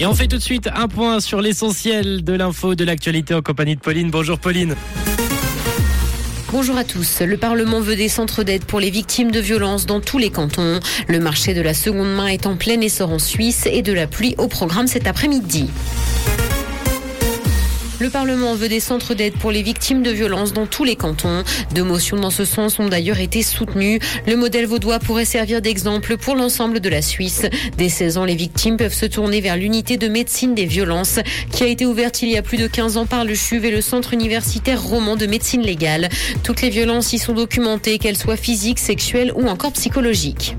Et on fait tout de suite un point sur l'essentiel de l'info de l'actualité en compagnie de Pauline. Bonjour Pauline. Bonjour à tous. Le Parlement veut des centres d'aide pour les victimes de violences dans tous les cantons. Le marché de la seconde main est en plein essor en Suisse et de la pluie au programme cet après-midi. Le Parlement veut des centres d'aide pour les victimes de violences dans tous les cantons. Deux motions dans ce sens ont d'ailleurs été soutenues. Le modèle vaudois pourrait servir d'exemple pour l'ensemble de la Suisse. Dès 16 ans, les victimes peuvent se tourner vers l'unité de médecine des violences qui a été ouverte il y a plus de 15 ans par le CHUV et le Centre universitaire roman de médecine légale. Toutes les violences y sont documentées, qu'elles soient physiques, sexuelles ou encore psychologiques.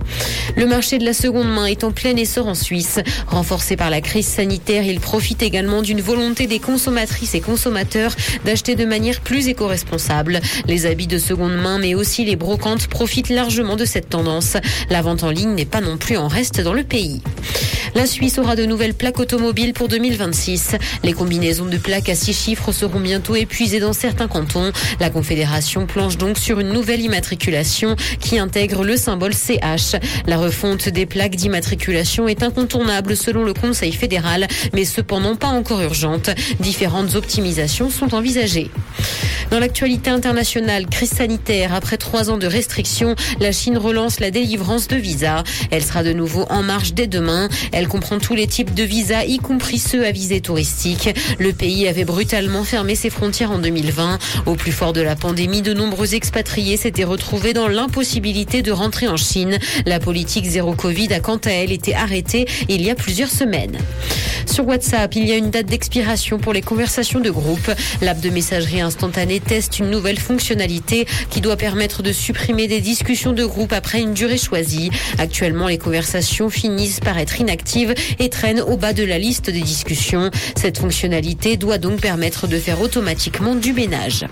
Le marché de la seconde main est en plein essor en Suisse. Renforcé par la crise sanitaire, il profite également d'une volonté des consommatrices et consommateurs d'acheter de manière plus éco-responsable. Les habits de seconde main, mais aussi les brocantes profitent largement de cette tendance. La vente en ligne n'est pas non plus en reste dans le pays. La Suisse aura de nouvelles plaques automobiles pour 2026. Les combinaisons de plaques à six chiffres seront bientôt épuisées dans certains cantons. La Confédération planche donc sur une nouvelle immatriculation qui intègre le symbole CH. La refonte des plaques d'immatriculation est incontournable selon le Conseil fédéral, mais cependant pas encore urgente. Différentes optimisations sont envisagées. Dans l'actualité internationale, crise sanitaire, après trois ans de restrictions, la Chine relance la délivrance de visas. Elle sera de nouveau en marche dès demain. Elle comprend tous les types de visas, y compris ceux à visée touristique. Le pays avait brutalement fermé ses frontières en 2020. Au plus fort de la pandémie, de nombreux expatriés s'étaient retrouvés dans l'impossibilité de rentrer en Chine. La politique zéro Covid a quant à elle été arrêtée il y a plusieurs semaines. Sur WhatsApp, il y a une date d'expiration pour les conversations de groupe. L'app de messagerie instantanée teste une nouvelle fonctionnalité qui doit permettre de supprimer des discussions de groupe après une durée choisie. Actuellement, les conversations finissent par être inactives et traînent au bas de la liste des discussions. Cette fonctionnalité doit donc permettre de faire automatiquement du ménage.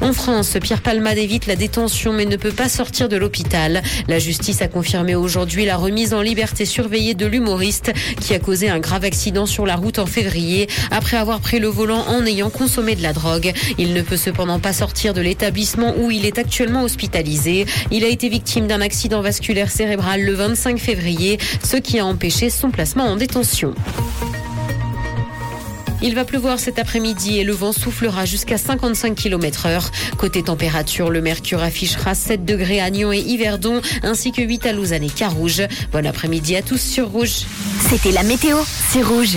En France, Pierre Palmade évite la détention mais ne peut pas sortir de l'hôpital. La justice a confirmé aujourd'hui la remise en liberté surveillée de l'humoriste qui a causé un grave accident sur la route en février après avoir pris le volant en ayant consommé de la drogue. Il ne peut cependant pas sortir de l'établissement où il est actuellement hospitalisé. Il a été victime d'un accident vasculaire cérébral le 25 février, ce qui a empêché son placement en détention. Il va pleuvoir cet après-midi et le vent soufflera jusqu'à 55 km heure. Côté température, le mercure affichera 7 degrés à Nyon et Yverdon, ainsi que 8 à Lausanne et Carouge. Bon après-midi à tous sur Rouge. C'était la météo, c'est Rouge.